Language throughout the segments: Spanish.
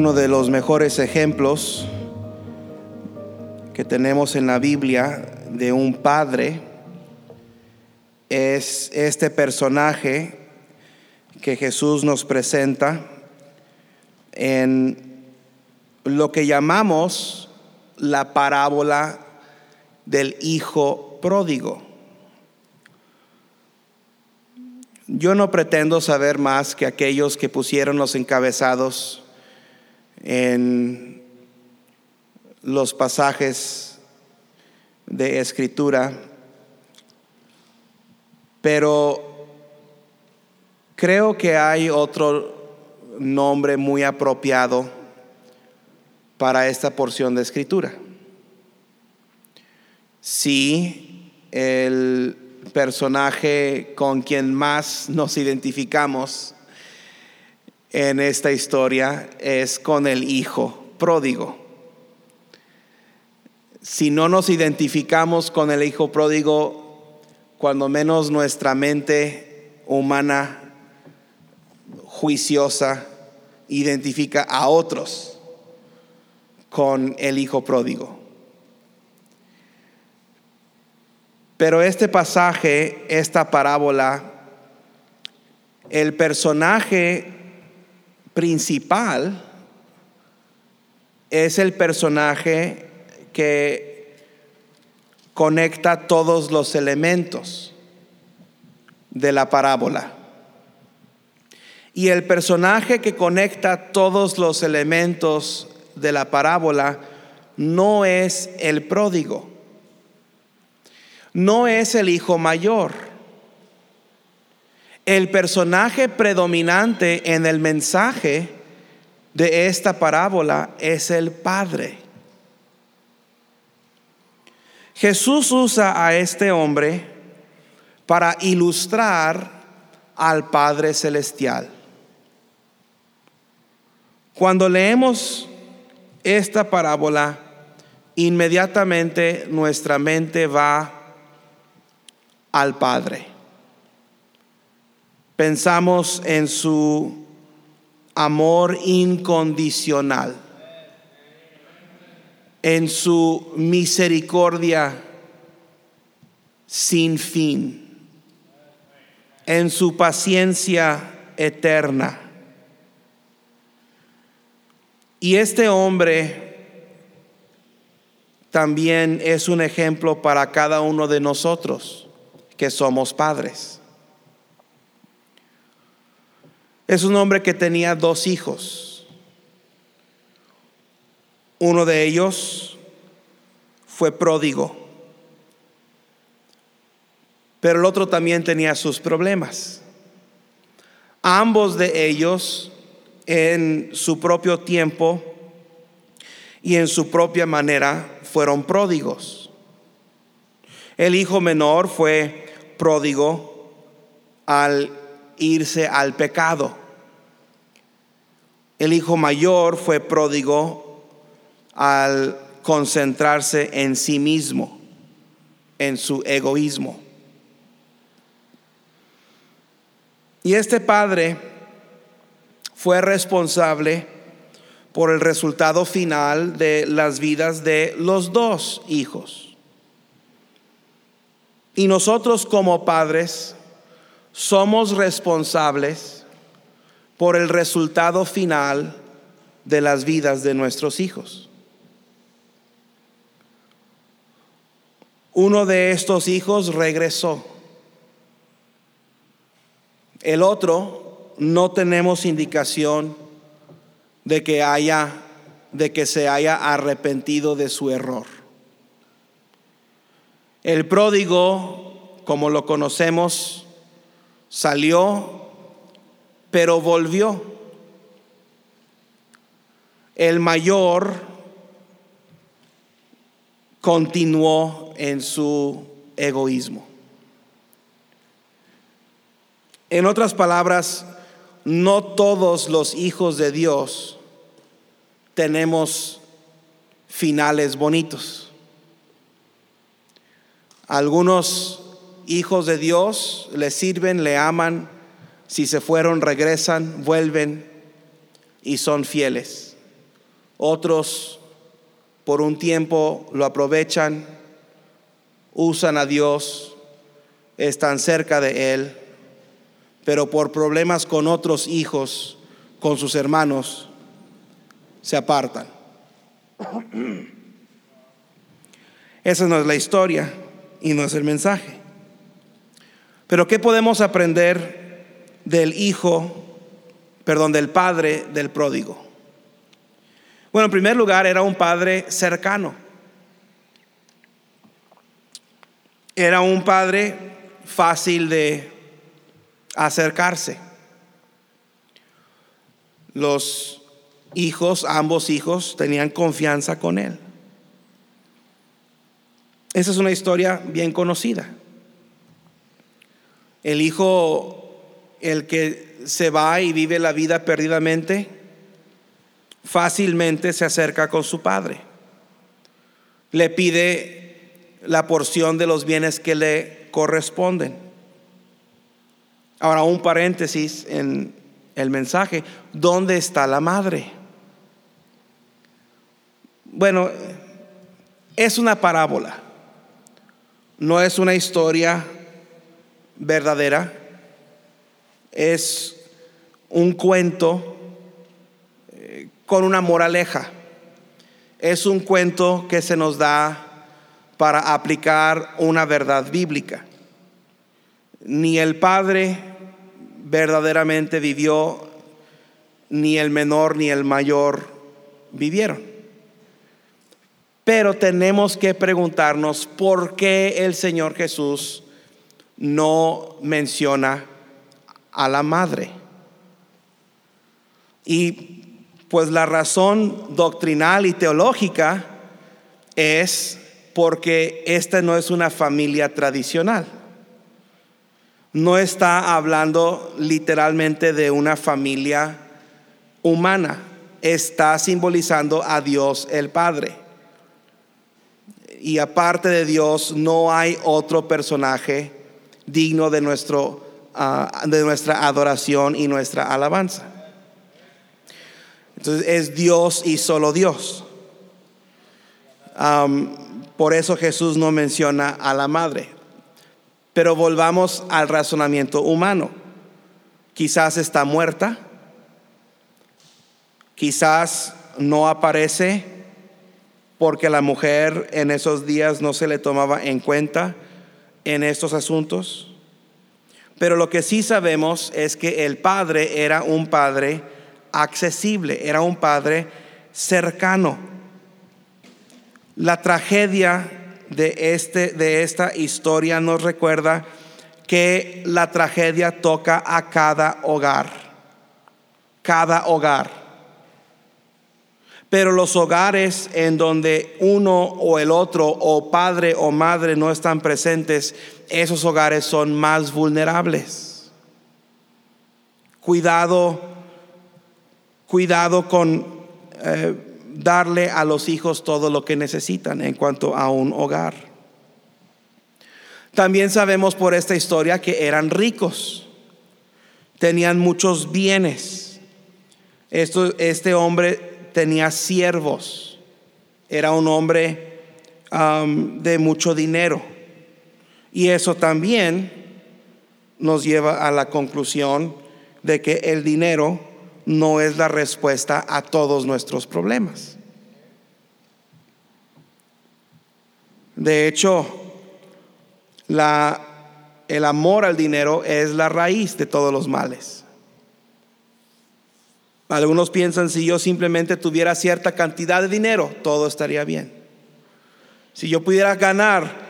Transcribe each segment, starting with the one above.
uno de los mejores ejemplos que tenemos en la Biblia de un padre es este personaje que Jesús nos presenta en lo que llamamos la parábola del hijo pródigo. Yo no pretendo saber más que aquellos que pusieron los encabezados en los pasajes de escritura, pero creo que hay otro nombre muy apropiado para esta porción de escritura. Si el personaje con quien más nos identificamos en esta historia es con el hijo pródigo. Si no nos identificamos con el hijo pródigo, cuando menos nuestra mente humana juiciosa identifica a otros con el hijo pródigo. Pero este pasaje, esta parábola, el personaje principal es el personaje que conecta todos los elementos de la parábola. Y el personaje que conecta todos los elementos de la parábola no es el pródigo no es el hijo mayor. El personaje predominante en el mensaje de esta parábola es el Padre. Jesús usa a este hombre para ilustrar al Padre Celestial. Cuando leemos esta parábola, inmediatamente nuestra mente va al Padre. Pensamos en su amor incondicional, en su misericordia sin fin, en su paciencia eterna. Y este hombre también es un ejemplo para cada uno de nosotros que somos padres. Es un hombre que tenía dos hijos. Uno de ellos fue pródigo, pero el otro también tenía sus problemas. Ambos de ellos en su propio tiempo y en su propia manera fueron pródigos. El hijo menor fue pródigo al irse al pecado. El hijo mayor fue pródigo al concentrarse en sí mismo, en su egoísmo. Y este padre fue responsable por el resultado final de las vidas de los dos hijos. Y nosotros como padres somos responsables por el resultado final de las vidas de nuestros hijos. Uno de estos hijos regresó. El otro no tenemos indicación de que haya de que se haya arrepentido de su error. El pródigo, como lo conocemos, salió, pero volvió. El mayor continuó en su egoísmo. En otras palabras, no todos los hijos de Dios tenemos finales bonitos. Algunos hijos de Dios le sirven, le aman, si se fueron, regresan, vuelven y son fieles. Otros por un tiempo lo aprovechan, usan a Dios, están cerca de Él, pero por problemas con otros hijos, con sus hermanos, se apartan. Esa no es la historia y no es el mensaje. Pero ¿qué podemos aprender del hijo, perdón, del padre del pródigo? Bueno, en primer lugar, era un padre cercano. Era un padre fácil de acercarse. Los hijos, ambos hijos, tenían confianza con él. Esa es una historia bien conocida. El hijo, el que se va y vive la vida perdidamente, fácilmente se acerca con su padre. Le pide la porción de los bienes que le corresponden. Ahora, un paréntesis en el mensaje. ¿Dónde está la madre? Bueno, es una parábola. No es una historia verdadera. Es un cuento eh, con una moraleja. Es un cuento que se nos da para aplicar una verdad bíblica. Ni el padre verdaderamente vivió, ni el menor ni el mayor vivieron. Pero tenemos que preguntarnos por qué el Señor Jesús no menciona a la madre. Y pues la razón doctrinal y teológica es porque esta no es una familia tradicional. No está hablando literalmente de una familia humana. Está simbolizando a Dios el Padre. Y aparte de Dios no hay otro personaje digno de, nuestro, de nuestra adoración y nuestra alabanza. Entonces es Dios y solo Dios. por eso Jesús no menciona a la madre. Pero volvamos al razonamiento humano. Quizás está muerta, quizás no aparece porque la mujer en esos días no se le tomaba en cuenta en estos asuntos. Pero lo que sí sabemos es que el padre era un padre accesible, era un padre cercano. La tragedia de, este, de esta historia nos recuerda que la tragedia toca a cada hogar, cada hogar. Pero los hogares en donde uno o el otro, o padre o madre, no están presentes, esos hogares son más vulnerables. Cuidado, cuidado con eh, darle a los hijos todo lo que necesitan en cuanto a un hogar. También sabemos por esta historia que eran ricos, tenían muchos bienes. este hombre tenía siervos, era un hombre um, de mucho dinero. Y eso también nos lleva a la conclusión de que el dinero no es la respuesta a todos nuestros problemas. De hecho, la, el amor al dinero es la raíz de todos los males. Algunos piensan si yo simplemente tuviera cierta cantidad de dinero, todo estaría bien. Si yo pudiera ganar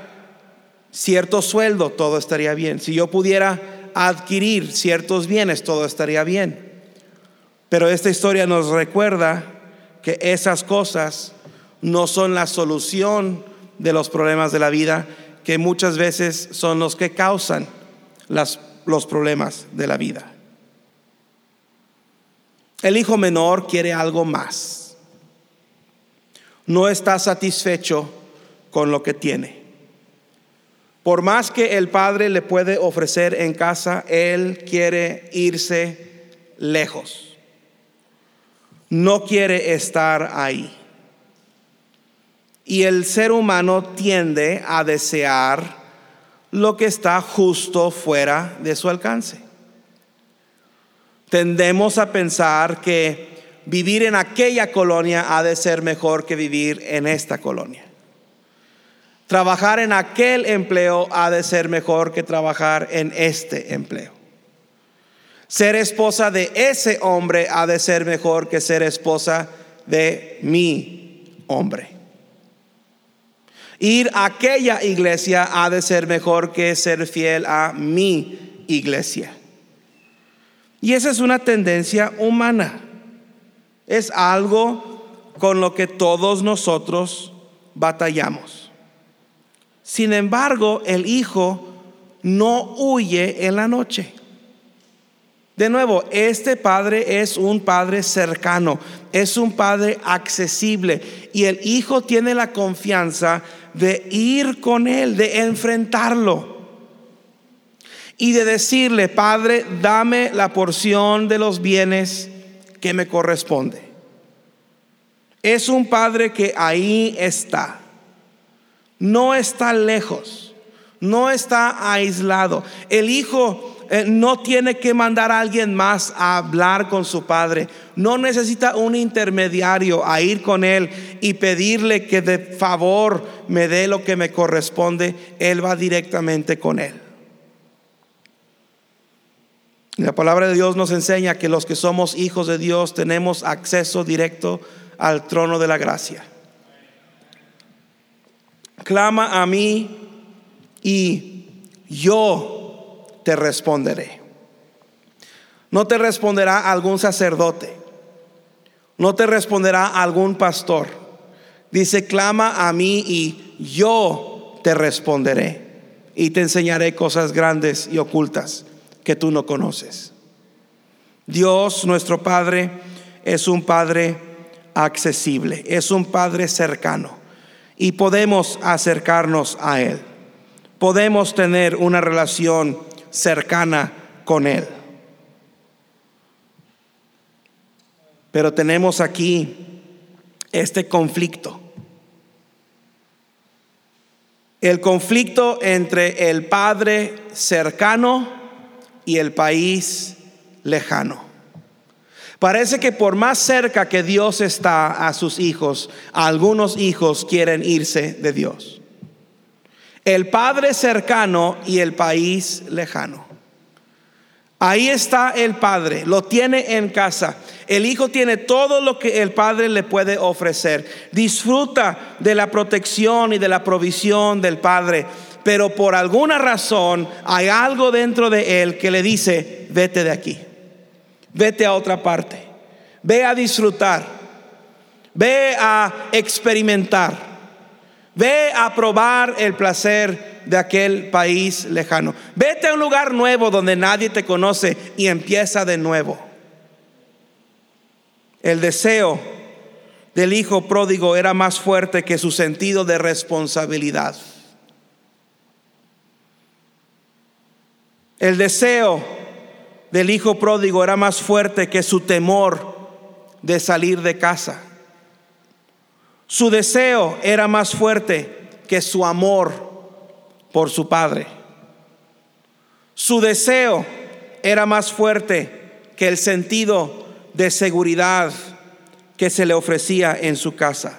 cierto sueldo, todo estaría bien. Si yo pudiera adquirir ciertos bienes, todo estaría bien. Pero esta historia nos recuerda que esas cosas no son la solución de los problemas de la vida, que muchas veces son los que causan los problemas de la vida. El hijo menor quiere algo más. No está satisfecho con lo que tiene. Por más que el padre le puede ofrecer en casa, él quiere irse lejos. no quiere estar ahí. Y el ser humano tiende a desear lo que está justo fuera de su alcance. Tendemos a pensar que vivir en aquella colonia ha de ser mejor que vivir en esta colonia. Trabajar en aquel empleo ha de ser mejor que trabajar en este empleo. Ser esposa de ese hombre ha de ser mejor que ser esposa de mi hombre. Ir a aquella iglesia ha de ser mejor que ser fiel a mi iglesia. Y esa es una tendencia humana. Es algo con lo que todos nosotros batallamos. Sin embargo, el Hijo no huye en la noche. De nuevo, este Padre es un Padre cercano, es un Padre accesible y el Hijo tiene la confianza de ir con Él, de enfrentarlo y de decirle, Padre, dame la porción de los bienes que me corresponde. Es un Padre que ahí está no está lejos, no está aislado. El hijo eh, no tiene que mandar a alguien más a hablar con su padre. No necesita un intermediario a ir con él y pedirle que de favor me dé lo que me corresponde. Él va directamente con él. La palabra de Dios nos enseña que los que somos hijos de Dios tenemos acceso directo al trono de la gracia clama a mí y yo te responderé. No te responderá algún sacerdote, no te responderá algún pastor. Dice, clama a mí y yo te responderé y te enseñaré cosas grandes y ocultas que tú no conoces. Dios, nuestro Padre, es un Padre accesible, es un Padre cercano y podemos acercarnos a Él. Podemos tener una relación cercana con Él. Pero tenemos aquí este conflicto. El conflicto entre el Padre cercano y el país lejano. Parece que por más cerca que Dios está a sus hijos, algunos hijos quieren irse de Dios. El Padre cercano y el país lejano. Ahí está el Padre, lo tiene en casa. El Hijo tiene todo lo que el Padre le puede ofrecer. Disfruta de la protección y de la provisión del Padre. Pero por alguna razón hay algo dentro de Él que le dice, vete de aquí. Vete a otra parte. Ve a disfrutar. Ve a experimentar. Ve a probar el placer de aquel país lejano. Vete a un lugar nuevo donde nadie te conoce y empieza de nuevo. El deseo del hijo pródigo era más fuerte que su sentido de responsabilidad. El deseo del hijo pródigo era más fuerte que su temor de salir de casa. Su deseo era más fuerte que su amor por su padre. Su deseo era más fuerte que el sentido de seguridad que se le ofrecía en su casa.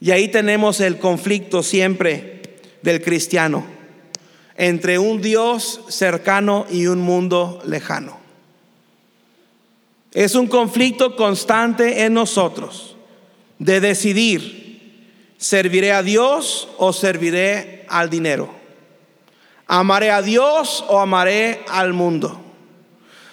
Y ahí tenemos el conflicto siempre del cristiano entre un Dios cercano y un mundo lejano. Es un conflicto constante en nosotros de decidir, ¿serviré a Dios o serviré al dinero? ¿Amaré a Dios o amaré al mundo?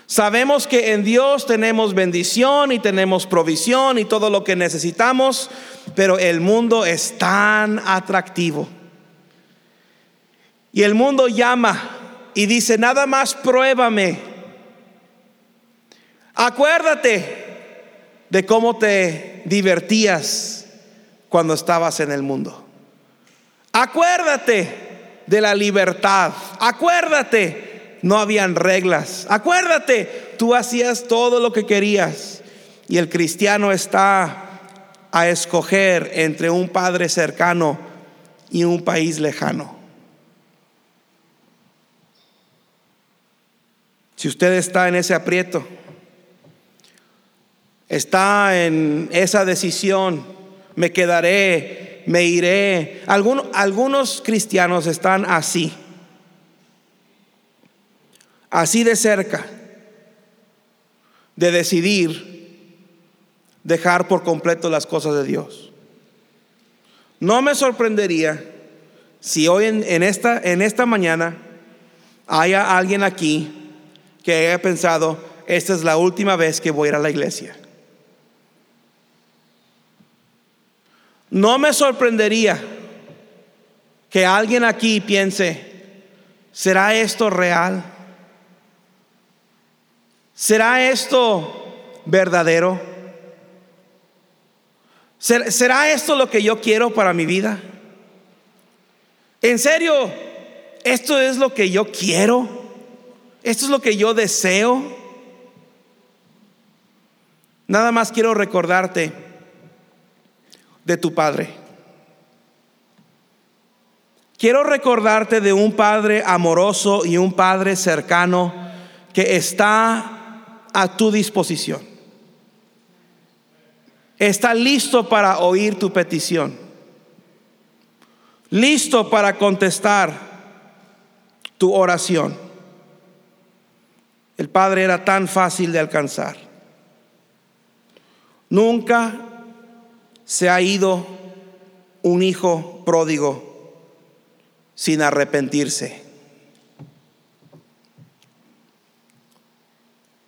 Sabemos que en Dios tenemos bendición y tenemos provisión y todo lo que necesitamos, pero el mundo es tan atractivo y el mundo llama y dice, nada más pruébame. Acuérdate de cómo te divertías cuando estabas en el mundo. Acuérdate de la libertad. Acuérdate, no habían reglas. Acuérdate, tú hacías todo lo que querías. Y el cristiano está a escoger entre un padre cercano y un país lejano. Si usted está en ese aprieto, está en esa decisión, me quedaré, me iré. Algunos, algunos cristianos están así, así de cerca, de decidir dejar por completo las cosas de Dios. No me sorprendería si hoy en, esta, en esta mañana haya alguien aquí que haya pensado, esta es la última vez que voy a ir a la iglesia. No me sorprendería que alguien aquí piense, ¿será esto real? ¿Será esto verdadero? ¿Será esto lo que yo quiero para mi vida? ¿En serio? ¿Esto es lo que yo quiero? Esto es lo que yo deseo. Nada más quiero recordarte de tu Padre. Quiero recordarte de un Padre amoroso y un Padre cercano que está a tu disposición. Está listo para oír tu petición. Listo para contestar tu oración. El Padre era tan fácil de alcanzar. Nunca se ha ido un hijo pródigo sin arrepentirse.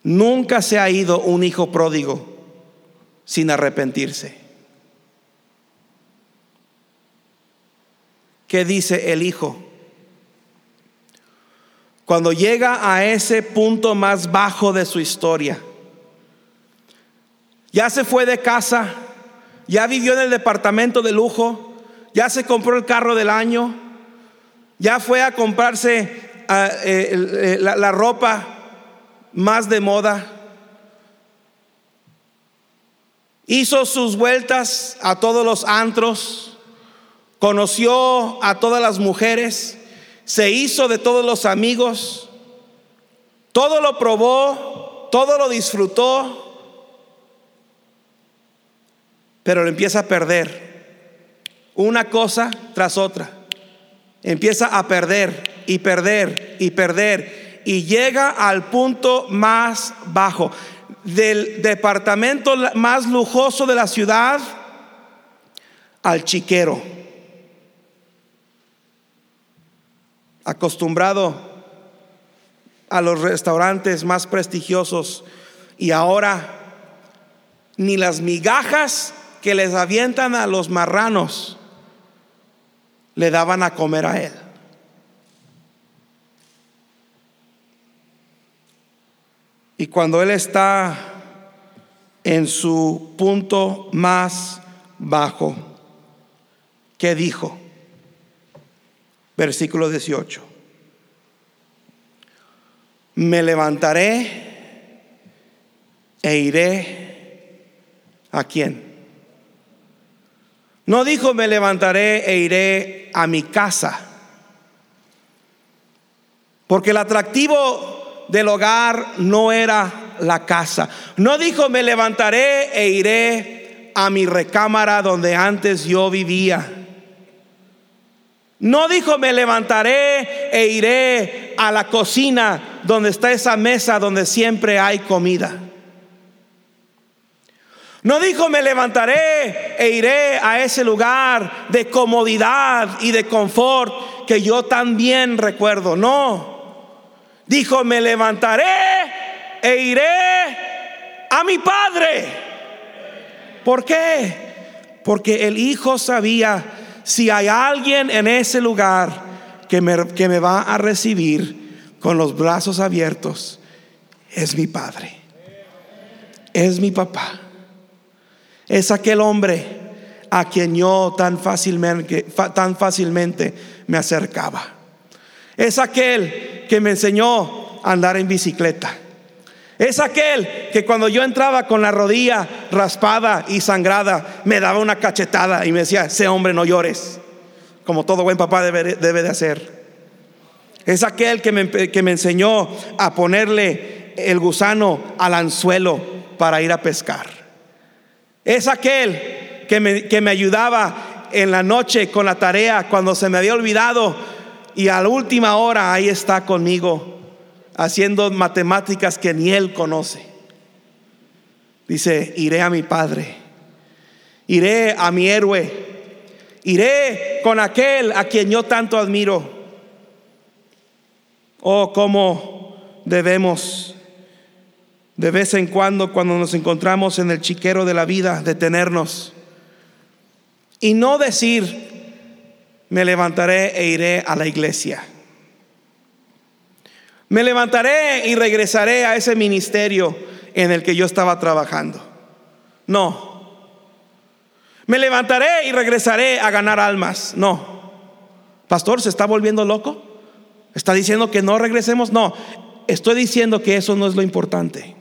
Nunca se ha ido un hijo pródigo sin arrepentirse. ¿Qué dice el hijo? Cuando llega a ese punto más bajo de su historia. Ya se fue de casa, ya vivió en el departamento de lujo, ya se compró el carro del año, ya fue a comprarse ah, eh, la, la ropa más de moda, hizo sus vueltas a todos los antros, conoció a todas las mujeres, se hizo de todos los amigos, todo lo probó, todo lo disfrutó, pero lo empieza a perder una cosa tras otra. Empieza a perder y perder y perder y llega al punto más bajo del departamento más lujoso de la ciudad al chiquero. Acostumbrado a los restaurantes más prestigiosos y ahora ni las migajas que les avientan a los marranos le daban a comer a él. Y cuando él está en su punto más bajo, ¿qué dijo? Versículo 18. Me levantaré e iré a quién. No dijo me levantaré e iré a mi casa. Porque el atractivo del hogar no era la casa. No dijo me levantaré e iré a mi recámara donde antes yo vivía. No dijo, me levantaré e iré a la cocina donde está esa mesa donde siempre hay comida. No dijo, me levantaré e iré a ese lugar de comodidad y de confort que yo también recuerdo. No. Dijo, me levantaré e iré a mi padre. ¿Por qué? Porque el hijo sabía si hay alguien en ese lugar que me, que me va a recibir con los brazos abiertos, es mi Padre, es mi papá, es aquel hombre a quien yo tan fácilmente, tan fácilmente me acercaba. Es aquel que me enseñó a andar en bicicleta. Es aquel que cuando yo entraba con la rodilla raspada y sangrada, me daba una cachetada y me decía, ese hombre no llores, como todo buen papá debe, debe de hacer. Es aquel que me, que me enseñó a ponerle el gusano al anzuelo para ir a pescar. Es aquel que me, que me ayudaba en la noche con la tarea cuando se me había olvidado y a la última hora ahí está conmigo haciendo matemáticas que ni él conoce. Dice, iré a mi padre, iré a mi héroe, iré con aquel a quien yo tanto admiro. Oh, cómo debemos de vez en cuando, cuando nos encontramos en el chiquero de la vida, detenernos y no decir, me levantaré e iré a la iglesia. Me levantaré y regresaré a ese ministerio en el que yo estaba trabajando. No. Me levantaré y regresaré a ganar almas. No. Pastor, ¿se está volviendo loco? ¿Está diciendo que no regresemos? No. Estoy diciendo que eso no es lo importante.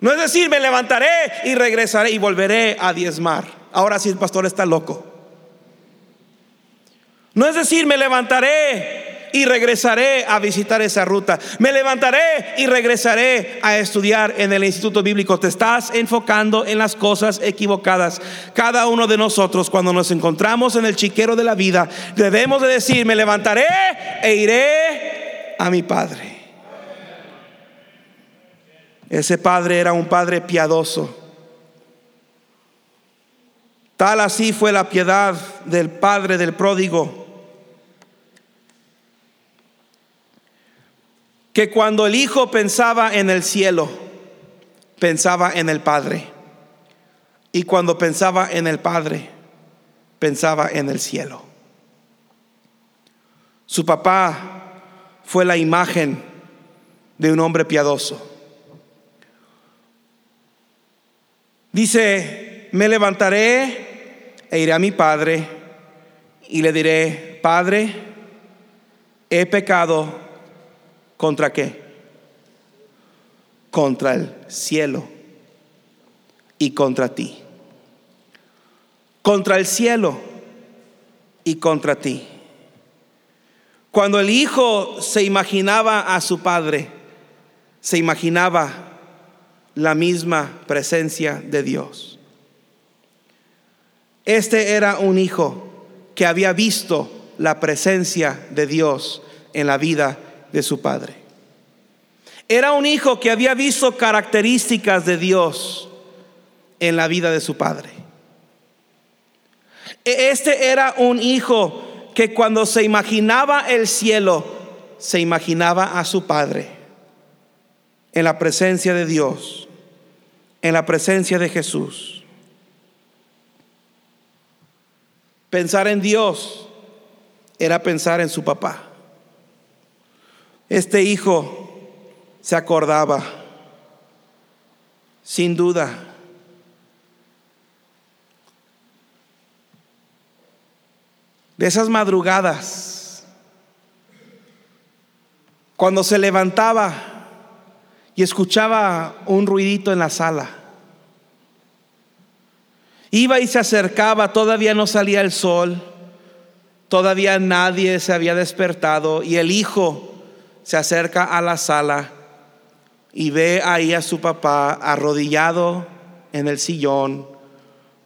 No es decir, me levantaré y regresaré y volveré a diezmar. Ahora sí el pastor está loco. No es decir, me levantaré y regresaré a visitar esa ruta. Me levantaré y regresaré a estudiar en el Instituto Bíblico. Te estás enfocando en las cosas equivocadas. Cada uno de nosotros cuando nos encontramos en el chiquero de la vida, debemos de decir, me levantaré e iré a mi Padre. Ese padre era un padre piadoso. Tal así fue la piedad del padre del pródigo que cuando el Hijo pensaba en el cielo, pensaba en el Padre. Y cuando pensaba en el Padre, pensaba en el cielo. Su papá fue la imagen de un hombre piadoso. Dice, me levantaré e iré a mi padre y le diré, Padre, he pecado ¿Contra qué? Contra el cielo y contra ti. Contra el cielo y contra ti. Cuando el hijo se imaginaba a su padre, se imaginaba la misma presencia de Dios. Este era un hijo que había visto la presencia de Dios en la vida de su padre. Era un hijo que había visto características de Dios en la vida de su padre. E-, este era un hijo que cuando se imaginaba el cielo, se imaginaba a su padre en la presencia de Dios, en la presencia de Jesús. Pensar en Dios era pensar en su papá. Este hijo se acordaba, sin duda, de esas madrugadas, cuando se levantaba y escuchaba un ruidito en la sala. Iba y se acercaba, todavía no salía el sol, todavía nadie se había despertado y el hijo se acerca a la sala y ve ahí a su papá arrodillado en el sillón,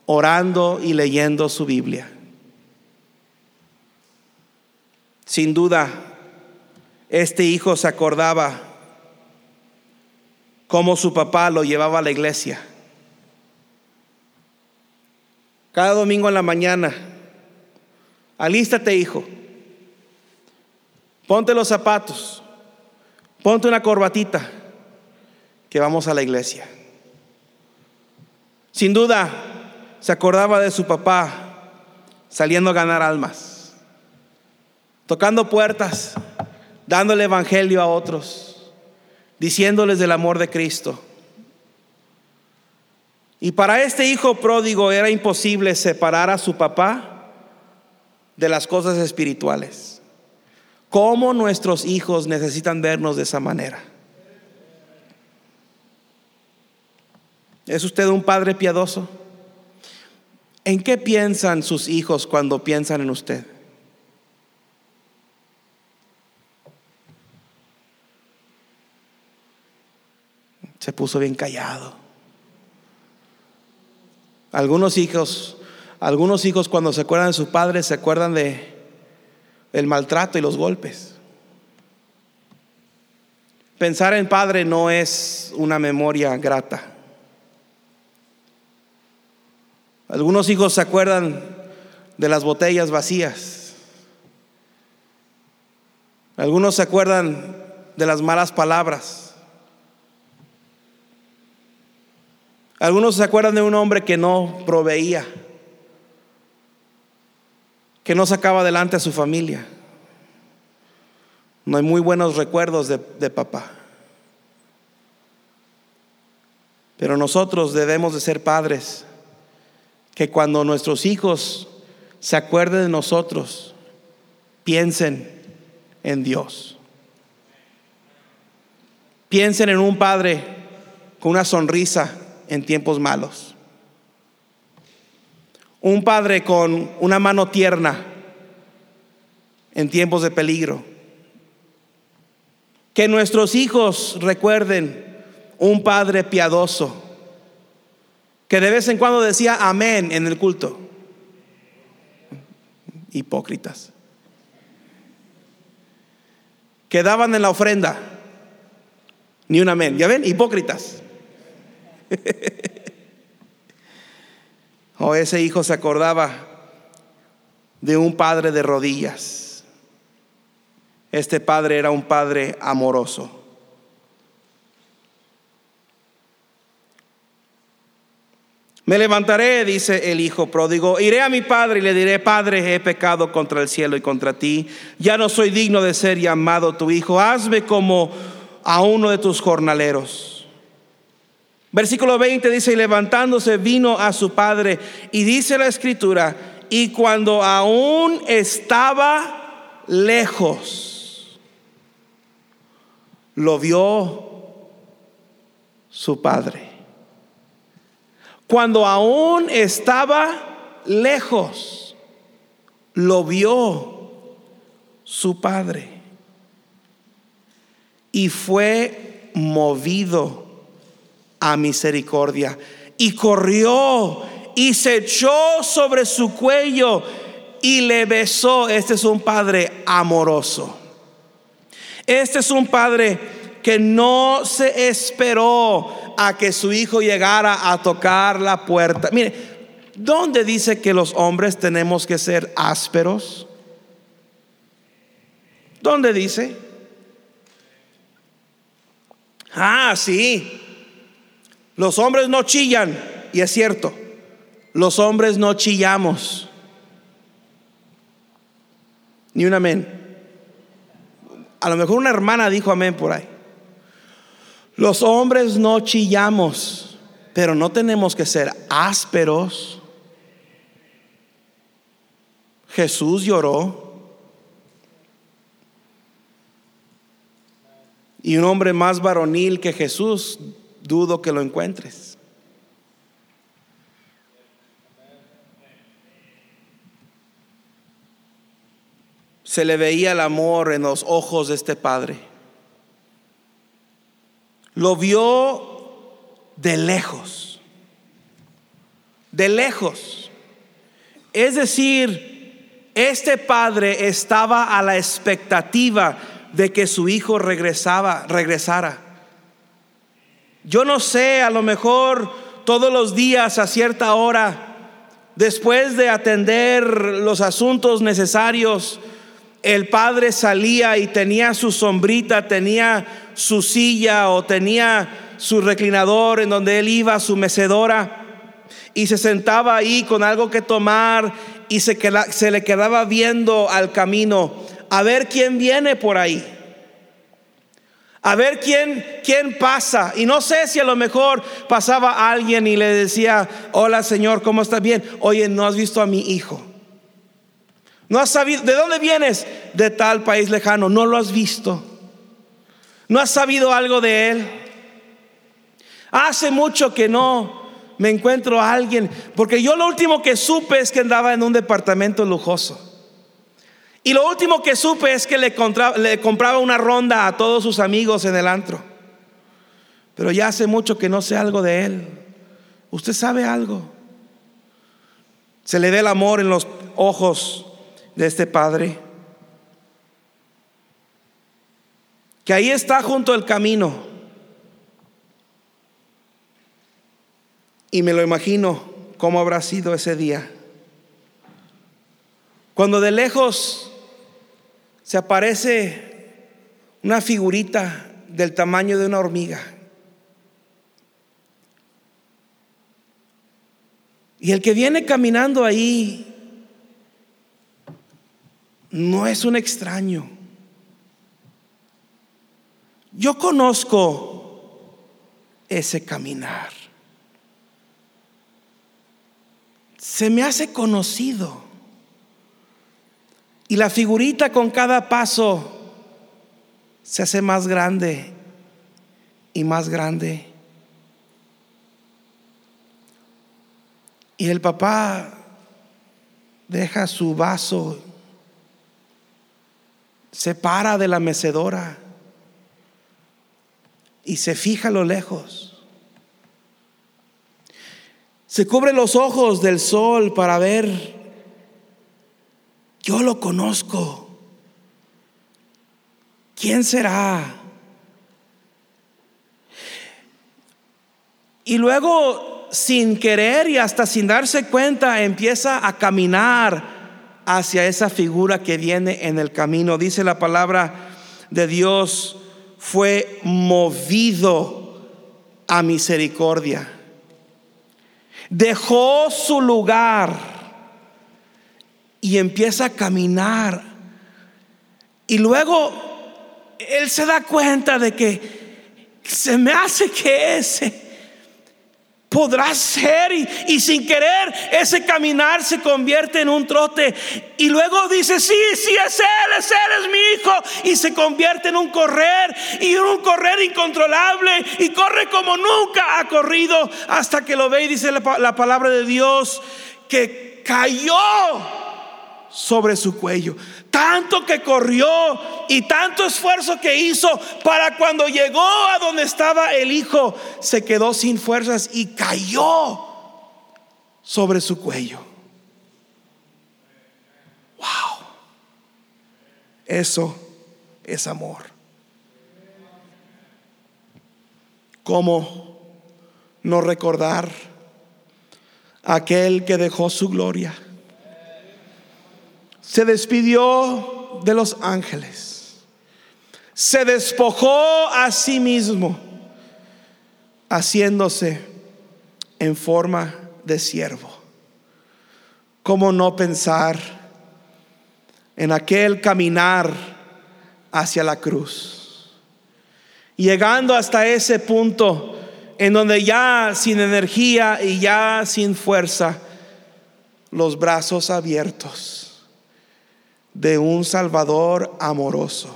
orando y leyendo su Biblia. Sin duda, este hijo se acordaba cómo su papá lo llevaba a la iglesia. Cada domingo en la mañana, alístate hijo, ponte los zapatos, Ponte una corbatita que vamos a la iglesia. Sin duda, se acordaba de su papá saliendo a ganar almas, tocando puertas, dándole evangelio a otros, diciéndoles del amor de Cristo. Y para este hijo pródigo era imposible separar a su papá de las cosas espirituales. ¿Cómo nuestros hijos necesitan vernos de esa manera? ¿Es usted un padre piadoso? ¿En qué piensan sus hijos cuando piensan en usted? Se puso bien callado. Algunos hijos, algunos hijos cuando se acuerdan de su padre se acuerdan de el maltrato y los golpes. Pensar en padre no es una memoria grata. Algunos hijos se acuerdan de las botellas vacías. Algunos se acuerdan de las malas palabras. Algunos se acuerdan de un hombre que no proveía, que no sacaba adelante a su familia. No hay muy buenos recuerdos de, de papá. Pero nosotros debemos de ser padres que cuando nuestros hijos se acuerden de nosotros, piensen en Dios. Piensen en un padre con una sonrisa en tiempos malos. Un padre con una mano tierna en tiempos de peligro que nuestros hijos recuerden un padre piadoso, que de vez en cuando decía amén en el culto. Hipócritas. Que daban en la ofrenda. Ni un amén. ¿Ya ven? Hipócritas. o ese hijo se acordaba de un padre de rodillas este padre era un padre amoroso. Me levantaré, dice el hijo pródigo, iré a mi padre y le diré, Padre, he pecado contra el cielo y contra ti, ya no soy digno de ser llamado tu hijo, hazme como a uno de tus jornaleros. Versículo 20 dice, y levantándose vino a su padre, y dice la escritura, y cuando aún estaba lejos, lo vio su padre. Cuando aún estaba lejos, lo vio su padre. Y fue movido a misericordia. Y corrió y se echó sobre su cuello y le besó. Este es un padre amoroso. Este es un padre que no se esperó a que su hijo llegara a tocar la puerta. Mire, ¿dónde dice que los hombres tenemos que ser ásperos? ¿Dónde dice? Ah, sí. Los hombres no chillan, y es cierto, los hombres no chillamos. Ni un amén. A lo mejor una hermana dijo amén por ahí. Los hombres no chillamos, pero no tenemos que ser ásperos. Jesús lloró. Y un hombre más varonil que Jesús, dudo que lo encuentres. se le veía el amor en los ojos de este padre. Lo vio de lejos, de lejos. Es decir, este padre estaba a la expectativa de que su hijo regresaba, regresara. Yo no sé, a lo mejor todos los días a cierta hora, después de atender los asuntos necesarios, el padre salía y tenía su sombrita, tenía su silla o tenía su reclinador en donde él iba, su mecedora, y se sentaba ahí con algo que tomar y se, se le quedaba viendo al camino a ver quién viene por ahí. A ver quién, quién pasa. Y no sé si a lo mejor pasaba alguien y le decía, hola Señor, ¿cómo estás bien? Oye, ¿no has visto a mi hijo? No has sabido, ¿de dónde vienes? De tal país lejano, no lo has visto. No has sabido algo de él. Hace mucho que no, me encuentro a alguien, porque yo lo último que supe es que andaba en un departamento lujoso. Y lo último que supe es que le, le compraba una ronda a todos sus amigos en el antro. Pero ya hace mucho que no sé algo de él. ¿Usted sabe algo? Se le ve el amor en los ojos de este padre. Que ahí está junto al camino. Y me lo imagino cómo habrá sido ese día. Cuando de lejos se aparece una figurita del tamaño de una hormiga. Y el que viene caminando ahí no es un extraño. Yo conozco ese caminar. Se me hace conocido. Y la figurita con cada paso se hace más grande y más grande. Y el papá deja su vaso, se para de la mecedora y se fija a lo lejos. Se cubre los ojos del sol para ver, yo lo conozco. ¿Quién será? Y luego, sin querer y hasta sin darse cuenta, empieza a caminar hacia esa figura que viene en el camino. Dice la palabra de Dios fue movido a misericordia. Dejó su lugar y empieza a caminar. Y luego él se da cuenta de que se me hace que ese podrá ser y, sin querer ese caminar se convierte en un trote y luego dice sí, sí es él, es él, es mi hijo y se convierte en un correr y en un correr incontrolable y corre como nunca ha corrido hasta que lo ve y dice la, la palabra de Dios que cayó sobre su cuello. Tanto que corrió y tanto esfuerzo que hizo para cuando llegó a donde estaba el hijo, se quedó sin fuerzas y cayó sobre su cuello. Wow. Eso es amor. ¿Cómo no recordar aquel que dejó su gloria? Se despidió de los ángeles, se despojó a sí mismo, haciéndose en forma de siervo. ¿Cómo no pensar en aquel caminar hacia la cruz? Llegando hasta ese punto en donde ya sin energía y ya sin fuerza, los brazos abiertos de un Salvador amoroso,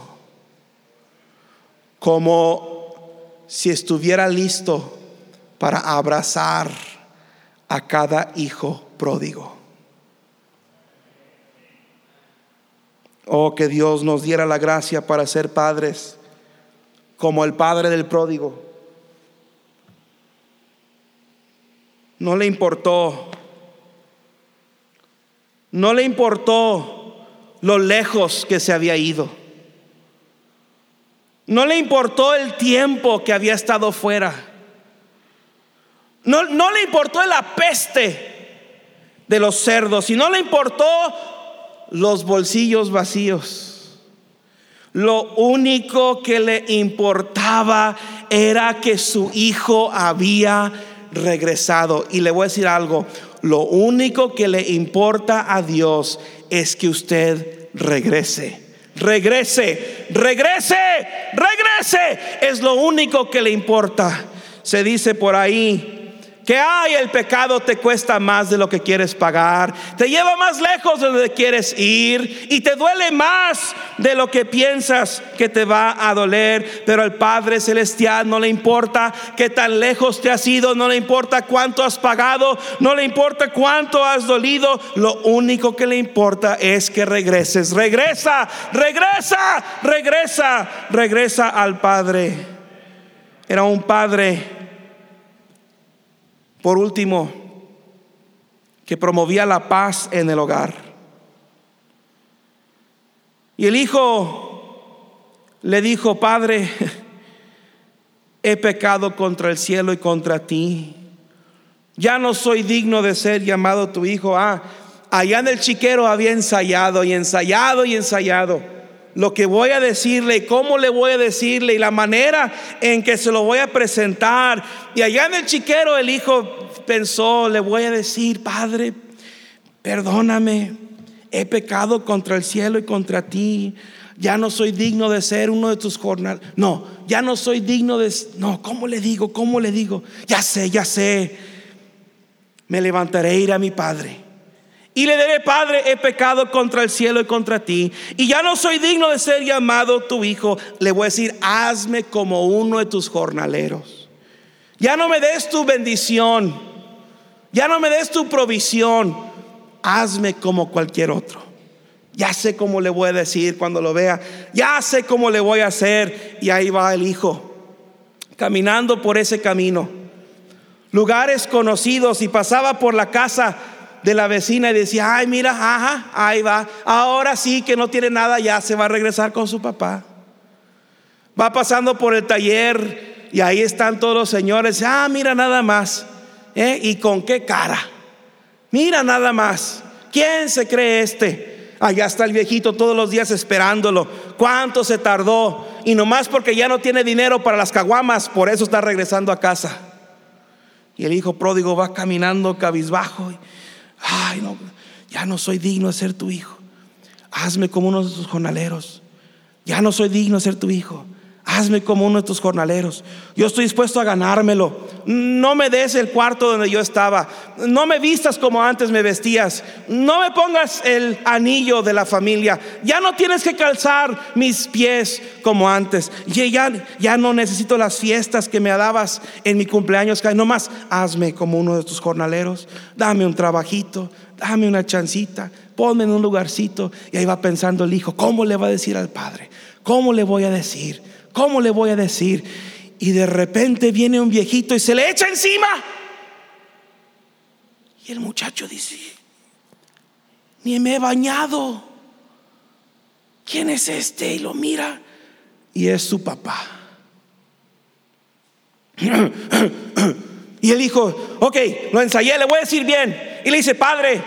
como si estuviera listo para abrazar a cada hijo pródigo. Oh, que Dios nos diera la gracia para ser padres como el padre del pródigo. No le importó, no le importó lo lejos que se había ido. No le importó el tiempo que había estado fuera. No, no le importó la peste de los cerdos y no le importó los bolsillos vacíos. Lo único que le importaba era que su hijo había regresado. Y le voy a decir algo, lo único que le importa a Dios es que usted regrese. Regrese, regrese, regrese. Es lo único que le importa. Se dice por ahí que hay el pecado te cuesta más de lo que quieres pagar, te lleva más lejos de donde quieres ir y te duele más de lo que piensas que te va a doler, pero al Padre Celestial no le importa que tan lejos te has ido, no le importa cuánto has pagado, no le importa cuánto has dolido, lo único que le importa es que regreses, regresa, regresa, regresa, regresa al Padre. Era un padre por último, que promovía la paz en el hogar. Y el hijo le dijo, Padre, he pecado contra el cielo y contra ti. Ya no soy digno de ser llamado tu hijo. Ah, allá en el chiquero había ensayado y ensayado y ensayado lo que voy a decirle y cómo le voy a decirle y la manera en que se lo voy a presentar. Y allá en el chiquero el hijo pensó, le voy a decir, Padre, perdóname, he pecado contra el cielo y contra ti. Ya no soy digno de ser uno de tus jornales. No, ya no soy digno de... No, ¿cómo le digo? ¿Cómo le digo? Ya sé, ya sé. Me levantaré a ir a mi Padre y le diré, Padre, he pecado contra el cielo y contra ti. Y ya no soy digno de ser llamado tu hijo. Le voy a decir, hazme como uno de tus jornaleros. Ya no me des tu bendición. Ya no me des tu provisión. Hazme como cualquier otro. Ya sé cómo le voy a decir cuando lo vea. Ya sé cómo le voy a hacer. Y ahí va el hijo. Caminando por ese camino. Lugares conocidos y pasaba por la casa de la vecina y decía, ay, mira, ajá, ahí va. Ahora sí que no tiene nada, ya se va a regresar con su papá. Va pasando por el taller y ahí están todos los señores. Ah, mira nada más. ¿Eh? ¿Y con qué cara? Mira nada más. ¿Quién se cree este? Allá está el viejito todos los días esperándolo. ¿Cuánto se tardó? Y nomás porque ya no tiene dinero para las caguamas, por eso está regresando a casa. Y el hijo pródigo va caminando cabizbajo ay, no, ya no soy digno de ser tu hijo. Hazme como uno de tus jornaleros. Ya no soy digno de ser tu hijo. Hazme como uno de tus jornaleros. Yo estoy dispuesto a ganármelo. No me des el cuarto donde yo estaba. No me vistas como antes me vestías. No me pongas el anillo de la familia. Ya no tienes que calzar mis pies como antes. Ya, ya, no necesito las fiestas que me dabas en mi cumpleaños. No más, hazme como uno de tus jornaleros. Dame un trabajito. Dame una chancita. Ponme en un lugarcito. Y ahí va pensando el hijo. ¿Cómo le va a decir al padre? ¿Cómo le voy a decir? ¿Cómo le voy a decir? Y de repente viene un viejito y se le echa encima. Y el muchacho dice, ni me he bañado. ¿Quién es este? Y lo mira y es su papá. Y el hijo, ok, lo ensayé, le voy a decir bien. Y le dice, padre,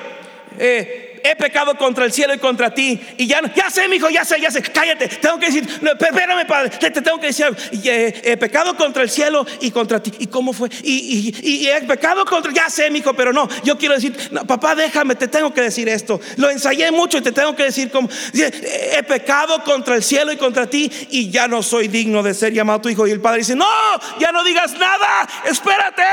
eh, he pecado contra el cielo y contra ti. Y ya, ya sé, mi hijo, ya sé, ya sé, cállate. Tengo que decir, espérame, padre, te, tengo que decir, eh, he, pecado contra el cielo y contra ti. ¿Y cómo fue? Y, y, he pecado contra, ya sé, mi hijo, pero no, yo quiero decir, papá, déjame, te tengo que decir esto. Lo ensayé mucho y te tengo que decir como, he pecado contra el cielo y contra ti y ya no soy digno de ser llamado tu hijo. Y el padre dice, no, ya no digas nada, espérate.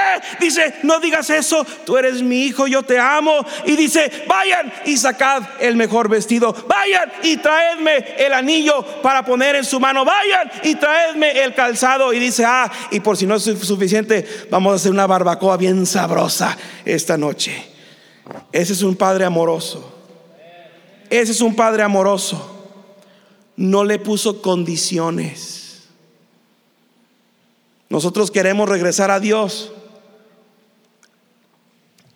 Dice, no digas eso, tú eres mi hijo, yo te amo. Y dice, vayan y sacad el mejor vestido. Vayan y traedme el anillo para poner en su mano. Vayan y traedme el calzado. Y dice, ah, y por si no es suficiente, vamos a hacer una barbacoa bien sabrosa esta noche. Ese es un padre amoroso. Ese es un padre amoroso. No le puso condiciones. Nosotros queremos regresar a Dios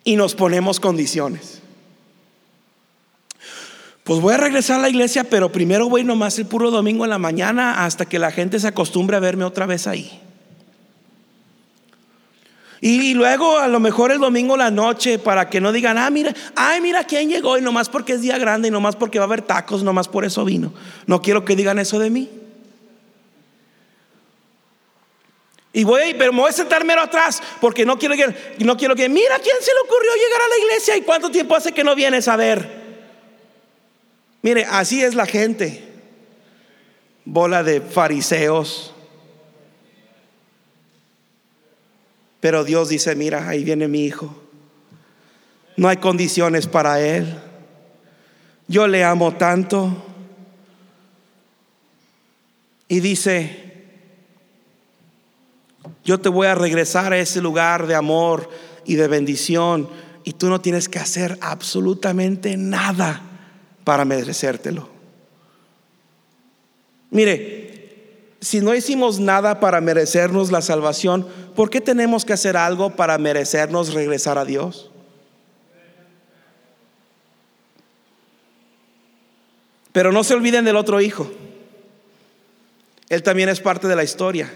y nos ponemos condiciones. Pues voy a regresar a la iglesia, pero primero voy nomás el puro domingo en la mañana hasta que la gente se acostumbre a verme otra vez ahí. Y luego a lo mejor el domingo la noche para que no digan, ah, mira, ay, mira quién llegó y nomás porque es día grande y nomás porque va a haber tacos, nomás por eso vino. No quiero que digan eso de mí. Y voy, pero me voy a sentar mero atrás porque no quiero que, no quiero que, mira quién se le ocurrió llegar a la iglesia y cuánto tiempo hace que no vienes a ver. Mire, así es la gente. Bola de fariseos. Pero Dios dice, mira, ahí viene mi hijo. No hay condiciones para él. Yo le amo tanto. Y dice, yo te voy a regresar a ese lugar de amor y de bendición y tú no tienes que hacer absolutamente nada para merecértelo. Mire, si no hicimos nada para merecernos la salvación, ¿por qué tenemos que hacer algo para merecernos regresar a Dios? Pero no se olviden del otro hijo. Él también es parte de la historia.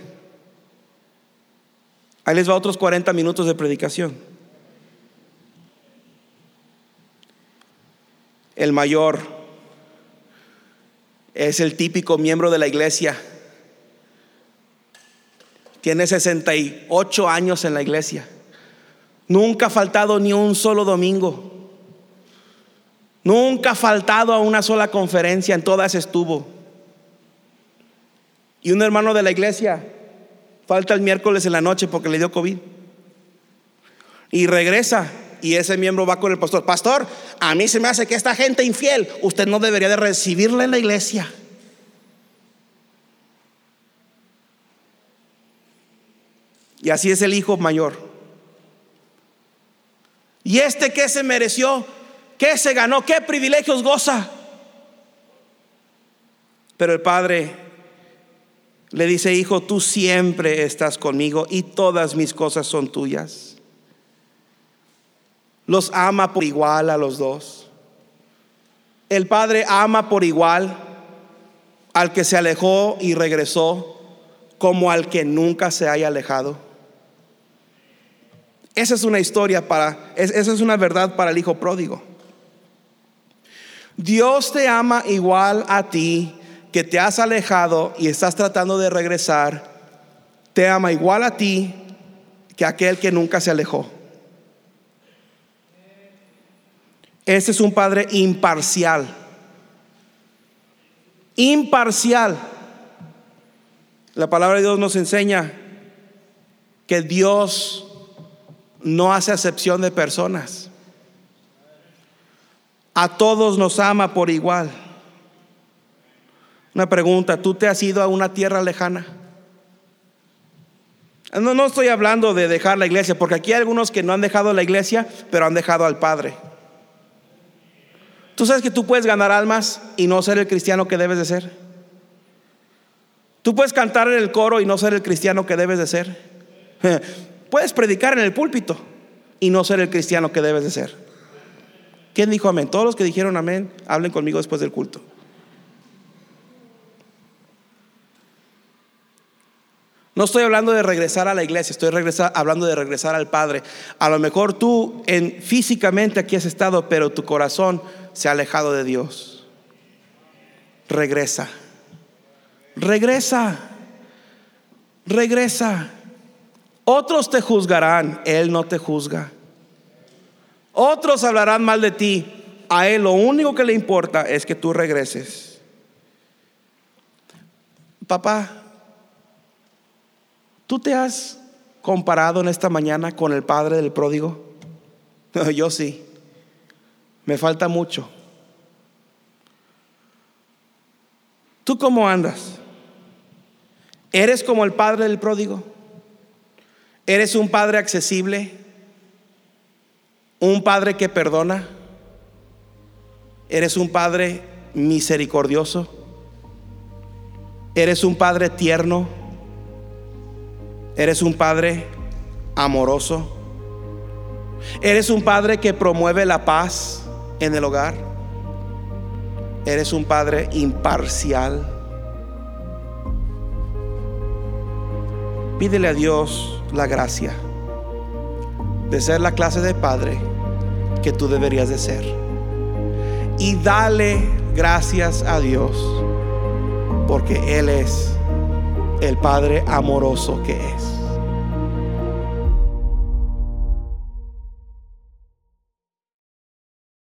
Ahí les va otros 40 minutos de predicación. El mayor es el típico miembro de la iglesia. Tiene 68 años en la iglesia. Nunca ha faltado ni un solo domingo. Nunca ha faltado a una sola conferencia, en todas estuvo. Y un hermano de la iglesia falta el miércoles en la noche porque le dio COVID. Y regresa y ese miembro va con el pastor. Pastor, a mí se me hace que esta gente infiel, usted no debería de recibirla en la iglesia. Y así es el hijo mayor. Y este que se mereció, que se ganó, qué privilegios goza. Pero el padre le dice, hijo, tú siempre estás conmigo y todas mis cosas son tuyas. Los ama por igual a los dos. El padre ama por igual al que se alejó y regresó como al que nunca se haya alejado. Esa es una historia para, esa es una verdad para el hijo pródigo. Dios te ama igual a ti que te has alejado y estás tratando de regresar, te ama igual a ti que aquel que nunca se alejó. Ese es un padre imparcial. Imparcial. La palabra de Dios nos enseña que Dios no hace acepción de personas. A todos nos ama por igual. Una pregunta, ¿tú te has ido a una tierra lejana? No, no estoy hablando de dejar la iglesia, porque aquí hay algunos que no han dejado la iglesia, pero han dejado al Padre. ¿Tú sabes que tú puedes ganar almas y no ser el cristiano que debes de ser? Tú puedes cantar en el coro y no ser el cristiano que debes de ser. Puedes predicar en el púlpito y no ser el cristiano que debes de ser. ¿Quién dijo amén? Todos los que dijeron amén, hablen conmigo después del culto. No estoy hablando de regresar a la iglesia, estoy hablando de regresar al Padre. A lo mejor tú en, físicamente aquí has estado, pero tu corazón se ha alejado de Dios. Regresa. Regresa. Regresa. Otros te juzgarán, Él no te juzga. Otros hablarán mal de ti. A Él lo único que le importa es que tú regreses. Papá, ¿Tú te has comparado en esta mañana con el padre del pródigo? Yo sí. Me falta mucho. ¿Tú cómo andas? ¿Eres como el padre del pródigo? ¿Eres un padre accesible? ¿Un padre que perdona? ¿Eres un padre misericordioso? ¿Eres un padre tierno? Eres un padre amoroso. Eres un padre que promueve la paz en el hogar. Eres un padre imparcial. Pídele a Dios la gracia de ser la clase de padre que tú deberías de ser. Y dale gracias a Dios porque Él es el Padre amoroso que es.